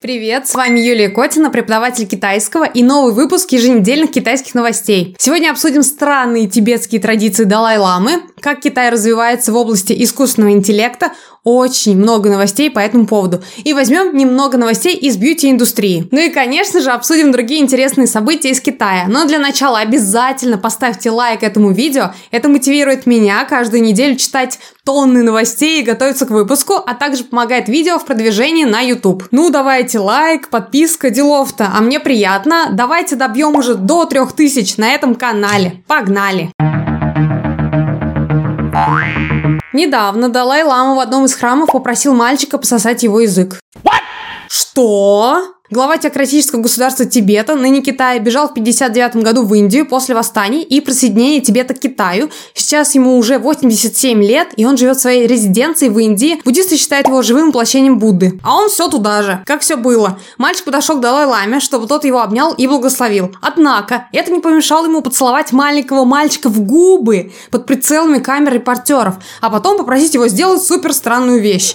Привет, с вами Юлия Котина, преподаватель китайского и новый выпуск еженедельных китайских новостей. Сегодня обсудим странные тибетские традиции Далай-ламы, как Китай развивается в области искусственного интеллекта, очень много новостей по этому поводу. И возьмем немного новостей из бьюти-индустрии. Ну и, конечно же, обсудим другие интересные события из Китая. Но для начала обязательно поставьте лайк этому видео. Это мотивирует меня каждую неделю читать тонны новостей и готовиться к выпуску, а также помогает видео в продвижении на YouTube. Ну, давайте лайк, подписка, делов-то. А мне приятно. Давайте добьем уже до 3000 на этом канале. Погнали! Недавно Далай-Лама в одном из храмов попросил мальчика пососать его язык. What? Что? Глава теократического государства Тибета, ныне Китая, бежал в 59 году в Индию после восстаний и присоединения Тибета к Китаю. Сейчас ему уже 87 лет, и он живет в своей резиденции в Индии. Буддисты считают его живым воплощением Будды. А он все туда же. Как все было. Мальчик подошел к Далай-Ламе, чтобы тот его обнял и благословил. Однако, это не помешало ему поцеловать маленького мальчика в губы под прицелами камер репортеров, а потом попросить его сделать супер странную вещь.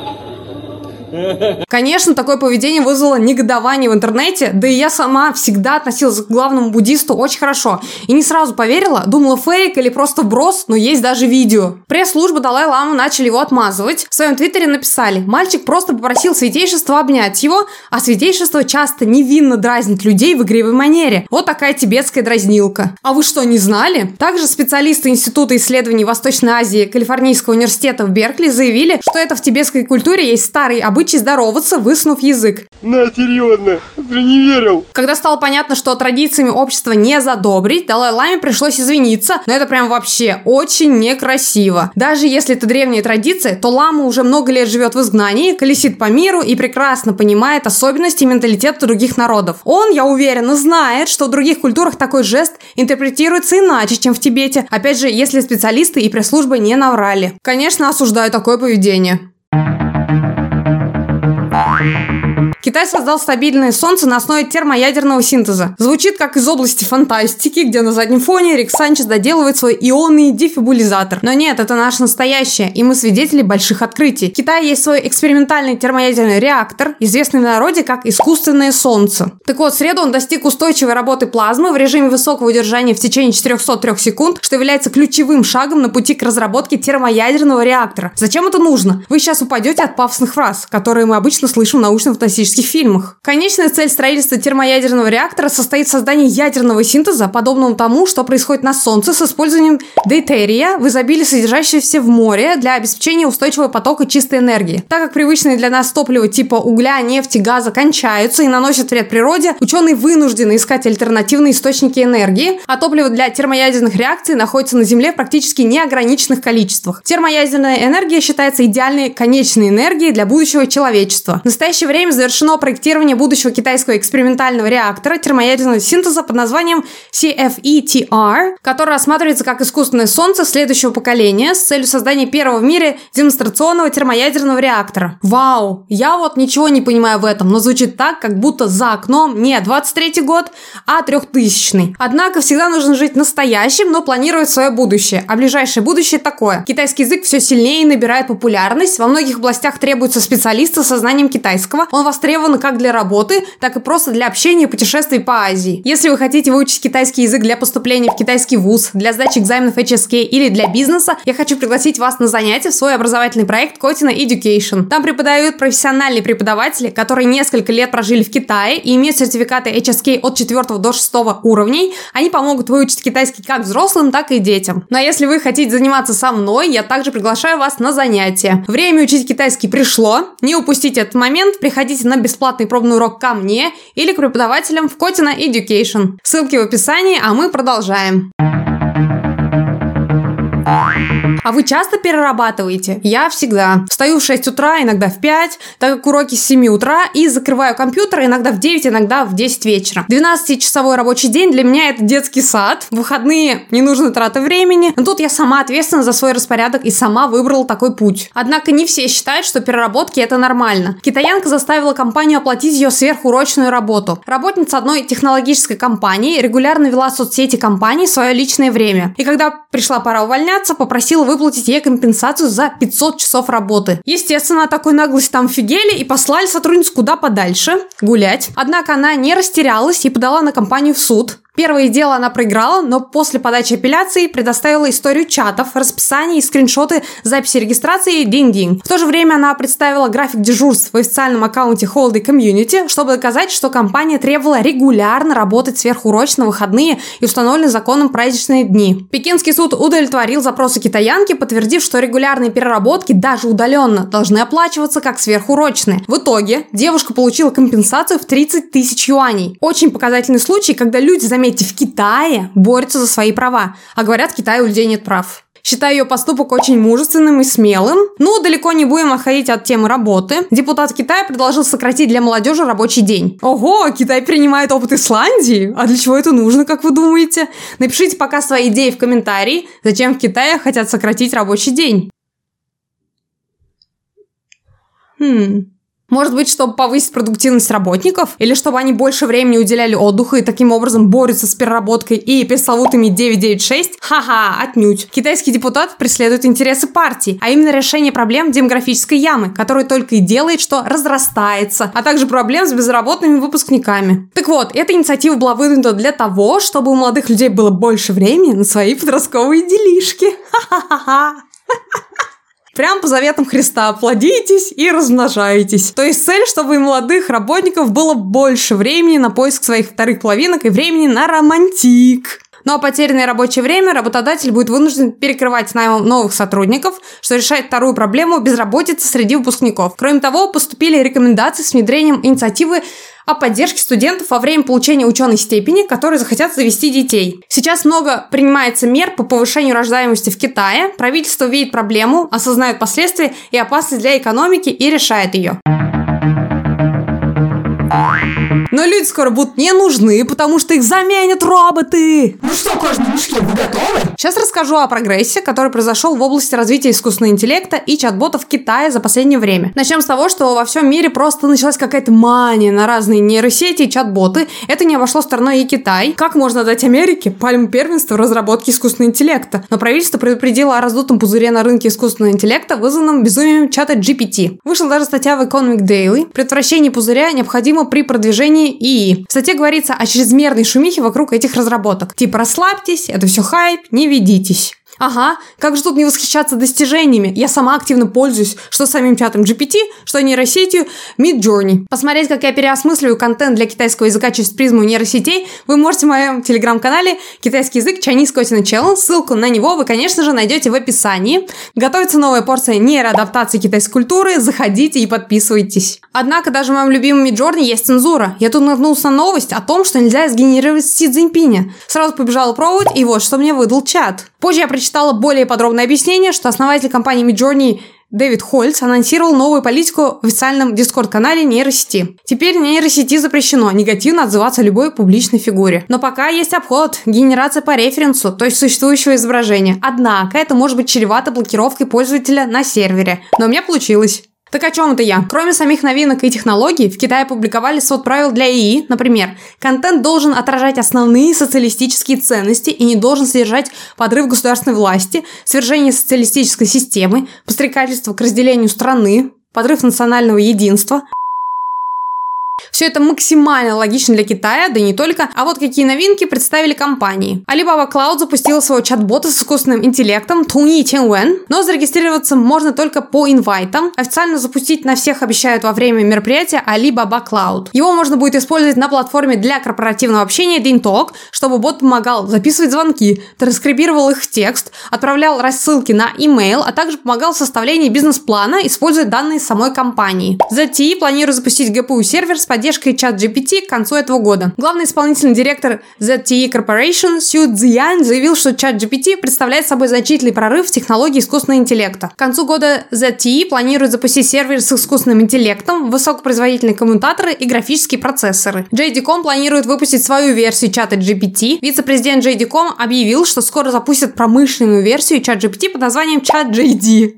Конечно, такое поведение вызвало негодование в интернете, да и я сама всегда относилась к главному буддисту очень хорошо. И не сразу поверила, думала фейк или просто брос, но есть даже видео. Пресс-служба Далай-Ламу начали его отмазывать. В своем твиттере написали, мальчик просто попросил святейшество обнять его, а святейшество часто невинно дразнит людей в игривой манере. Вот такая тибетская дразнилка. А вы что, не знали? Также специалисты Института исследований Восточной Азии Калифорнийского университета в Беркли заявили, что это в тибетской культуре есть старый обычай обычай здороваться, высунув язык. На, серьезно, ты не верил. Когда стало понятно, что традициями общества не задобрить, Далай-Ламе пришлось извиниться, но это прям вообще очень некрасиво. Даже если это древняя традиция, то лама уже много лет живет в изгнании, колесит по миру и прекрасно понимает особенности менталитета других народов. Он, я уверена, знает, что в других культурах такой жест интерпретируется иначе, чем в Тибете. Опять же, если специалисты и пресс-служба не наврали. Конечно, осуждаю такое поведение. Bye. Китай создал стабильное Солнце на основе термоядерного синтеза. Звучит как из области фантастики, где на заднем фоне Рик Санчес доделывает свой ионный дефибулизатор. Но нет, это наше настоящее, и мы свидетели больших открытий. В Китае есть свой экспериментальный термоядерный реактор, известный в народе как искусственное Солнце. Так вот, в среду он достиг устойчивой работы плазмы в режиме высокого удержания в течение 403 секунд, что является ключевым шагом на пути к разработке термоядерного реактора. Зачем это нужно? Вы сейчас упадете от пафосных фраз, которые мы обычно слышим в научно-фантастических фантастических фильмах. Конечная цель строительства термоядерного реактора состоит в создании ядерного синтеза, подобного тому, что происходит на Солнце с использованием дейтерия в изобилии содержащегося в море для обеспечения устойчивого потока чистой энергии. Так как привычные для нас топлива типа угля, нефти, газа кончаются и наносят вред природе, ученые вынуждены искать альтернативные источники энергии, а топливо для термоядерных реакций находится на Земле в практически неограниченных количествах. Термоядерная энергия считается идеальной конечной энергией для будущего человечества. В настоящее время завершено завершено проектирование будущего китайского экспериментального реактора термоядерного синтеза под названием CFETR, который рассматривается как искусственное солнце следующего поколения с целью создания первого в мире демонстрационного термоядерного реактора. Вау! Я вот ничего не понимаю в этом, но звучит так, как будто за окном не 23 год, а 3000 Однако всегда нужно жить настоящим, но планировать свое будущее. А ближайшее будущее такое. Китайский язык все сильнее набирает популярность. Во многих областях требуются специалисты со знанием китайского. Он востребован востребованы как для работы, так и просто для общения и путешествий по Азии. Если вы хотите выучить китайский язык для поступления в китайский вуз, для сдачи экзаменов HSK или для бизнеса, я хочу пригласить вас на занятия в свой образовательный проект Котина Education. Там преподают профессиональные преподаватели, которые несколько лет прожили в Китае и имеют сертификаты HSK от 4 до 6 уровней. Они помогут выучить китайский как взрослым, так и детям. Ну а если вы хотите заниматься со мной, я также приглашаю вас на занятия. Время учить китайский пришло. Не упустите этот момент, приходите на бесплатный пробный урок ко мне или к преподавателям в Котина Education. Ссылки в описании, а мы продолжаем. А вы часто перерабатываете? Я всегда. Встаю в 6 утра, иногда в 5, так как уроки с 7 утра, и закрываю компьютер иногда в 9, иногда в 10 вечера. 12-часовой рабочий день для меня это детский сад. В выходные не нужны траты времени. Но тут я сама ответственна за свой распорядок и сама выбрала такой путь. Однако не все считают, что переработки это нормально. Китаянка заставила компанию оплатить ее сверхурочную работу. Работница одной технологической компании регулярно вела соцсети компании в свое личное время. И когда пришла пора увольняться, посмеяться, попросила выплатить ей компенсацию за 500 часов работы. Естественно, такой наглость там фигели и послали сотрудницу куда подальше гулять. Однако она не растерялась и подала на компанию в суд. Первое дело она проиграла, но после подачи апелляции предоставила историю чатов, расписание и скриншоты записи регистрации динь-динь. В то же время она представила график дежурств в официальном аккаунте Holiday Community, чтобы доказать, что компания требовала регулярно работать сверхурочно выходные и установленные законом праздничные дни. Пекинский суд удовлетворил запросы китаянки, подтвердив, что регулярные переработки, даже удаленно, должны оплачиваться как сверхурочные. В итоге девушка получила компенсацию в 30 тысяч юаней. Очень показательный случай, когда люди заметили заметьте, в Китае борются за свои права, а говорят, в Китае у людей нет прав. Считаю ее поступок очень мужественным и смелым. Но далеко не будем отходить от темы работы. Депутат Китая предложил сократить для молодежи рабочий день. Ого, Китай принимает опыт Исландии? А для чего это нужно, как вы думаете? Напишите пока свои идеи в комментарии, зачем в Китае хотят сократить рабочий день. Хм. Может быть, чтобы повысить продуктивность работников? Или чтобы они больше времени уделяли отдыху и таким образом борются с переработкой и пресловутыми 996? Ха-ха, отнюдь. Китайский депутат преследует интересы партии, а именно решение проблем демографической ямы, которая только и делает, что разрастается, а также проблем с безработными выпускниками. Так вот, эта инициатива была выдвинута для того, чтобы у молодых людей было больше времени на свои подростковые делишки. Ха-ха-ха. Прям по заветам Христа плодитесь и размножайтесь. То есть цель, чтобы у молодых работников было больше времени на поиск своих вторых половинок и времени на романтик. Ну а потерянное рабочее время работодатель будет вынужден перекрывать наймом новых сотрудников, что решает вторую проблему безработицы среди выпускников. Кроме того, поступили рекомендации с внедрением инициативы о поддержке студентов во время получения ученой степени, которые захотят завести детей. Сейчас много принимается мер по повышению рождаемости в Китае. Правительство видит проблему, осознает последствия и опасность для экономики и решает ее. Но люди скоро будут не нужны, потому что их заменят роботы. Ну что, кожные мешки, вы? Сейчас расскажу о прогрессе, который произошел в области развития искусственного интеллекта и чат-ботов в за последнее время. Начнем с того, что во всем мире просто началась какая-то мания на разные нейросети и чат-боты. Это не обошло стороной и Китай. Как можно дать Америке пальму первенства в разработке искусственного интеллекта? Но правительство предупредило о раздутом пузыре на рынке искусственного интеллекта, вызванном безумием чата GPT. Вышла даже статья в Economic Daily. Предотвращение пузыря необходимо при продвижении ИИ. В статье говорится о чрезмерной шумихе вокруг этих разработок. Типа расслабьтесь, это все хайп, не ведитесь. Ага, как же тут не восхищаться достижениями? Я сама активно пользуюсь что самим чатом GPT, что нейросетью Midjourney. Посмотреть, как я переосмысливаю контент для китайского языка через призму нейросетей вы можете в моем телеграм-канале «Китайский язык Chinese Cotton Channel». Ссылку на него вы, конечно же, найдете в описании. Готовится новая порция нейроадаптации китайской культуры. Заходите и подписывайтесь. Однако даже в моем любимом Midjourney есть цензура. Я тут наткнулся на новость о том, что нельзя сгенерировать Си Цзиньпиня. Сразу побежала пробовать, и вот что мне выдал чат. Позже я прочитала более подробное объяснение, что основатель компании Midjourney Дэвид Хольц анонсировал новую политику в официальном дискорд-канале нейросети. Теперь нейросети запрещено негативно отзываться любой публичной фигуре. Но пока есть обход – генерация по референсу, то есть существующего изображения. Однако это может быть чревато блокировкой пользователя на сервере. Но у меня получилось. Так о чем это я? Кроме самих новинок и технологий, в Китае публиковали свод правил для ИИ. Например, контент должен отражать основные социалистические ценности и не должен содержать подрыв государственной власти, свержение социалистической системы, подстрекательство к разделению страны, подрыв национального единства, все это максимально логично для Китая, да и не только. А вот какие новинки представили компании. Alibaba Cloud запустила своего чат-бота с искусственным интеллектом Туни Тенвен, но зарегистрироваться можно только по инвайтам. Официально запустить на всех обещают во время мероприятия Alibaba Cloud. Его можно будет использовать на платформе для корпоративного общения DinTalk, чтобы бот помогал записывать звонки, транскрибировал их в текст, отправлял рассылки на email, а также помогал в составлении бизнес-плана, используя данные самой компании. ZTE планирует запустить GPU-сервер с поддержкой чат GPT к концу этого года. Главный исполнительный директор ZTE Corporation Сю Цзиян заявил, что чат GPT представляет собой значительный прорыв в технологии искусственного интеллекта. К концу года ZTE планирует запустить сервер с искусственным интеллектом, высокопроизводительные коммутаторы и графические процессоры. JD.com планирует выпустить свою версию чата GPT. Вице-президент JD.com объявил, что скоро запустят промышленную версию чат GPT под названием чат JD.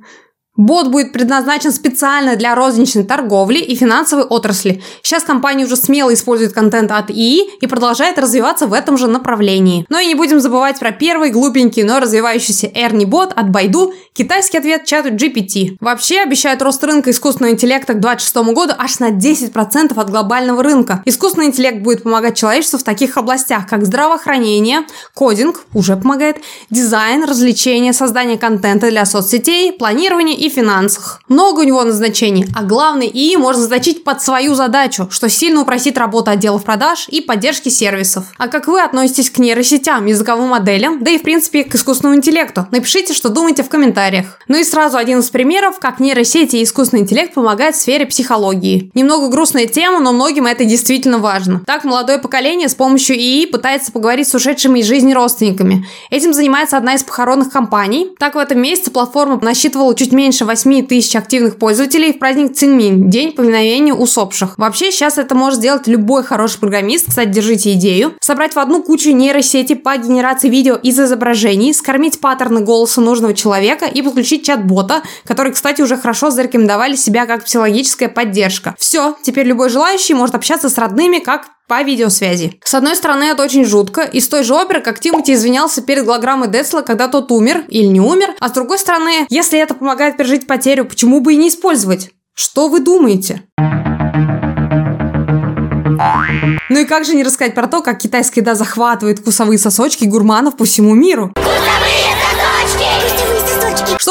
Бот будет предназначен специально для розничной торговли и финансовой отрасли. Сейчас компания уже смело использует контент от ИИ и продолжает развиваться в этом же направлении. Но и не будем забывать про первый глупенький, но развивающийся Ernie бот от Baidu, китайский ответ чату GPT. Вообще обещают рост рынка искусственного интеллекта к 2026 году аж на 10% от глобального рынка. Искусственный интеллект будет помогать человечеству в таких областях, как здравоохранение, кодинг, уже помогает, дизайн, развлечения, создание контента для соцсетей, планирование и финансах. Много у него назначений, а главное ИИ можно заточить под свою задачу, что сильно упростит работу отделов продаж и поддержки сервисов. А как вы относитесь к нейросетям, языковым моделям, да и в принципе к искусственному интеллекту? Напишите, что думаете в комментариях. Ну и сразу один из примеров, как нейросети и искусственный интеллект помогают в сфере психологии. Немного грустная тема, но многим это действительно важно. Так молодое поколение с помощью ИИ пытается поговорить с ушедшими из жизни родственниками. Этим занимается одна из похоронных компаний. Так в этом месяце платформа насчитывала чуть меньше меньше 8 тысяч активных пользователей в праздник Цинмин – День поминовения усопших. Вообще, сейчас это может сделать любой хороший программист. Кстати, держите идею. Собрать в одну кучу нейросети по генерации видео из изображений, скормить паттерны голоса нужного человека и подключить чат-бота, который, кстати, уже хорошо зарекомендовали себя как психологическая поддержка. Все, теперь любой желающий может общаться с родными как по видеосвязи. С одной стороны, это очень жутко, из той же оперы, как Тимати извинялся перед голограммой Децла, когда тот умер или не умер, а с другой стороны, если это помогает пережить потерю, почему бы и не использовать? Что вы думаете? Ну и как же не рассказать про то, как китайская еда захватывает вкусовые сосочки гурманов по всему миру? Вкусовые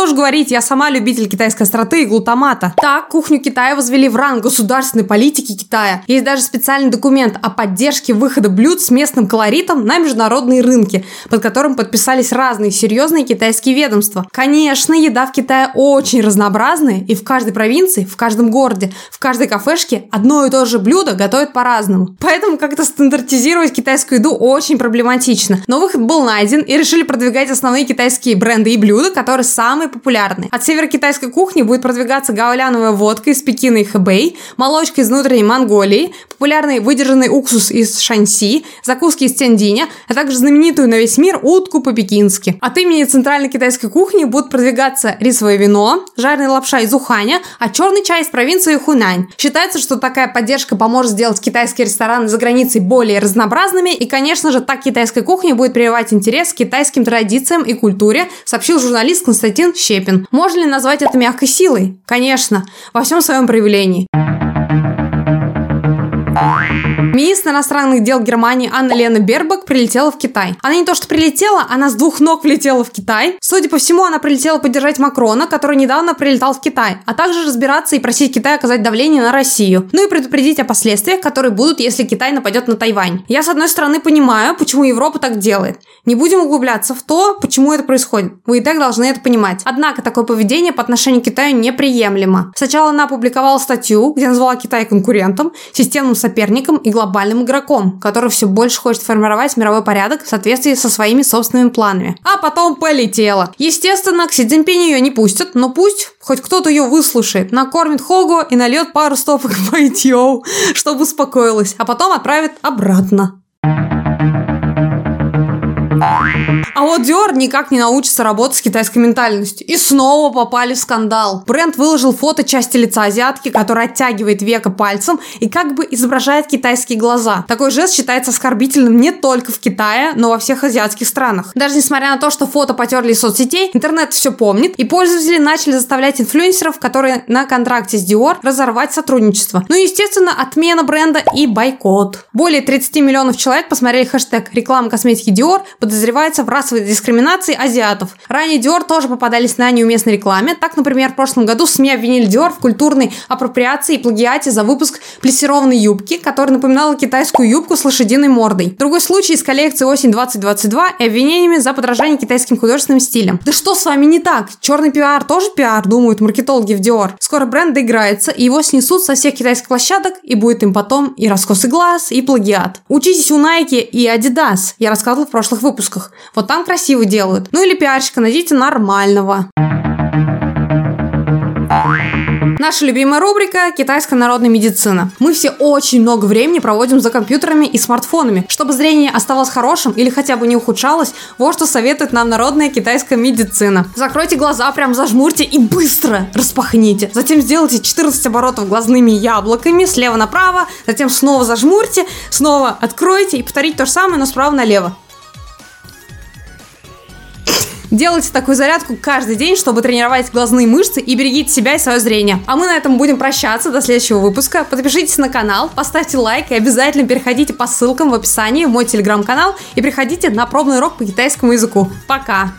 что ж говорить, я сама любитель китайской остроты и глутамата. Так, кухню Китая возвели в ранг государственной политики Китая. Есть даже специальный документ о поддержке выхода блюд с местным колоритом на международные рынки, под которым подписались разные серьезные китайские ведомства. Конечно, еда в Китае очень разнообразная, и в каждой провинции, в каждом городе, в каждой кафешке одно и то же блюдо готовят по-разному. Поэтому как-то стандартизировать китайскую еду очень проблематично. Но выход был найден, и решили продвигать основные китайские бренды и блюда, которые самые популярные. От северокитайской кухни будет продвигаться гауляновая водка из Пекина и Хэбэй, молочка из внутренней Монголии, популярный выдержанный уксус из Шанси, закуски из Тяндиня, а также знаменитую на весь мир утку по-пекински. От имени центральной китайской кухни будут продвигаться рисовое вино, жареная лапша из Уханя, а черный чай из провинции Хунань. Считается, что такая поддержка поможет сделать китайские рестораны за границей более разнообразными, и, конечно же, так китайская кухня будет прививать интерес к китайским традициям и культуре, сообщил журналист Константин Щепин. Можно ли назвать это мягкой силой? Конечно, во всем своем проявлении. Министр иностранных дел Германии Анна Лена Бербак прилетела в Китай. Она не то что прилетела, она с двух ног влетела в Китай. Судя по всему, она прилетела поддержать Макрона, который недавно прилетал в Китай, а также разбираться и просить Китай оказать давление на Россию. Ну и предупредить о последствиях, которые будут, если Китай нападет на Тайвань. Я, с одной стороны, понимаю, почему Европа так делает. Не будем углубляться в то, почему это происходит. Вы и так должны это понимать. Однако такое поведение по отношению к Китаю неприемлемо. Сначала она опубликовала статью, где назвала Китай конкурентом, системным соперником и глобальным игроком, который все больше хочет формировать мировой порядок в соответствии со своими собственными планами. А потом полетела. Естественно, к Си Цзиньпиню ее не пустят, но пусть хоть кто-то ее выслушает, накормит Хогу и нальет пару стопок ITO, чтобы успокоилась, а потом отправит обратно. А вот Dior никак не научится работать с китайской ментальностью. И снова попали в скандал. Бренд выложил фото части лица азиатки, которая оттягивает века пальцем и как бы изображает китайские глаза. Такой жест считается оскорбительным не только в Китае, но во всех азиатских странах. Даже несмотря на то, что фото потерли из соцсетей, интернет все помнит, и пользователи начали заставлять инфлюенсеров, которые на контракте с Dior, разорвать сотрудничество. Ну и, естественно, отмена бренда и бойкот. Более 30 миллионов человек посмотрели хэштег «Реклама косметики Dior» под подозревается в расовой дискриминации азиатов. Ранее Dior тоже попадались на неуместной рекламе. Так, например, в прошлом году СМИ обвинили Dior в культурной апроприации и плагиате за выпуск плессированной юбки, которая напоминала китайскую юбку с лошадиной мордой. Другой случай из коллекции осень 2022 и обвинениями за подражание китайским художественным стилям. Да что с вами не так? Черный пиар тоже пиар, думают маркетологи в Dior. Скоро бренд доиграется, и его снесут со всех китайских площадок, и будет им потом и раскосый глаз, и плагиат. Учитесь у Nike и Adidas. Я рассказывала в прошлых выпусках. Вот там красиво делают. Ну или пиарщика найдите нормального. Наша любимая рубрика «Китайская народная медицина». Мы все очень много времени проводим за компьютерами и смартфонами. Чтобы зрение оставалось хорошим или хотя бы не ухудшалось, вот что советует нам народная китайская медицина. Закройте глаза, прям зажмурьте и быстро распахните. Затем сделайте 14 оборотов глазными яблоками слева направо, затем снова зажмурьте, снова откройте и повторите то же самое, но справа налево. Делайте такую зарядку каждый день, чтобы тренировать глазные мышцы и берегите себя и свое зрение. А мы на этом будем прощаться до следующего выпуска. Подпишитесь на канал, поставьте лайк и обязательно переходите по ссылкам в описании в мой телеграм-канал и приходите на пробный урок по китайскому языку. Пока!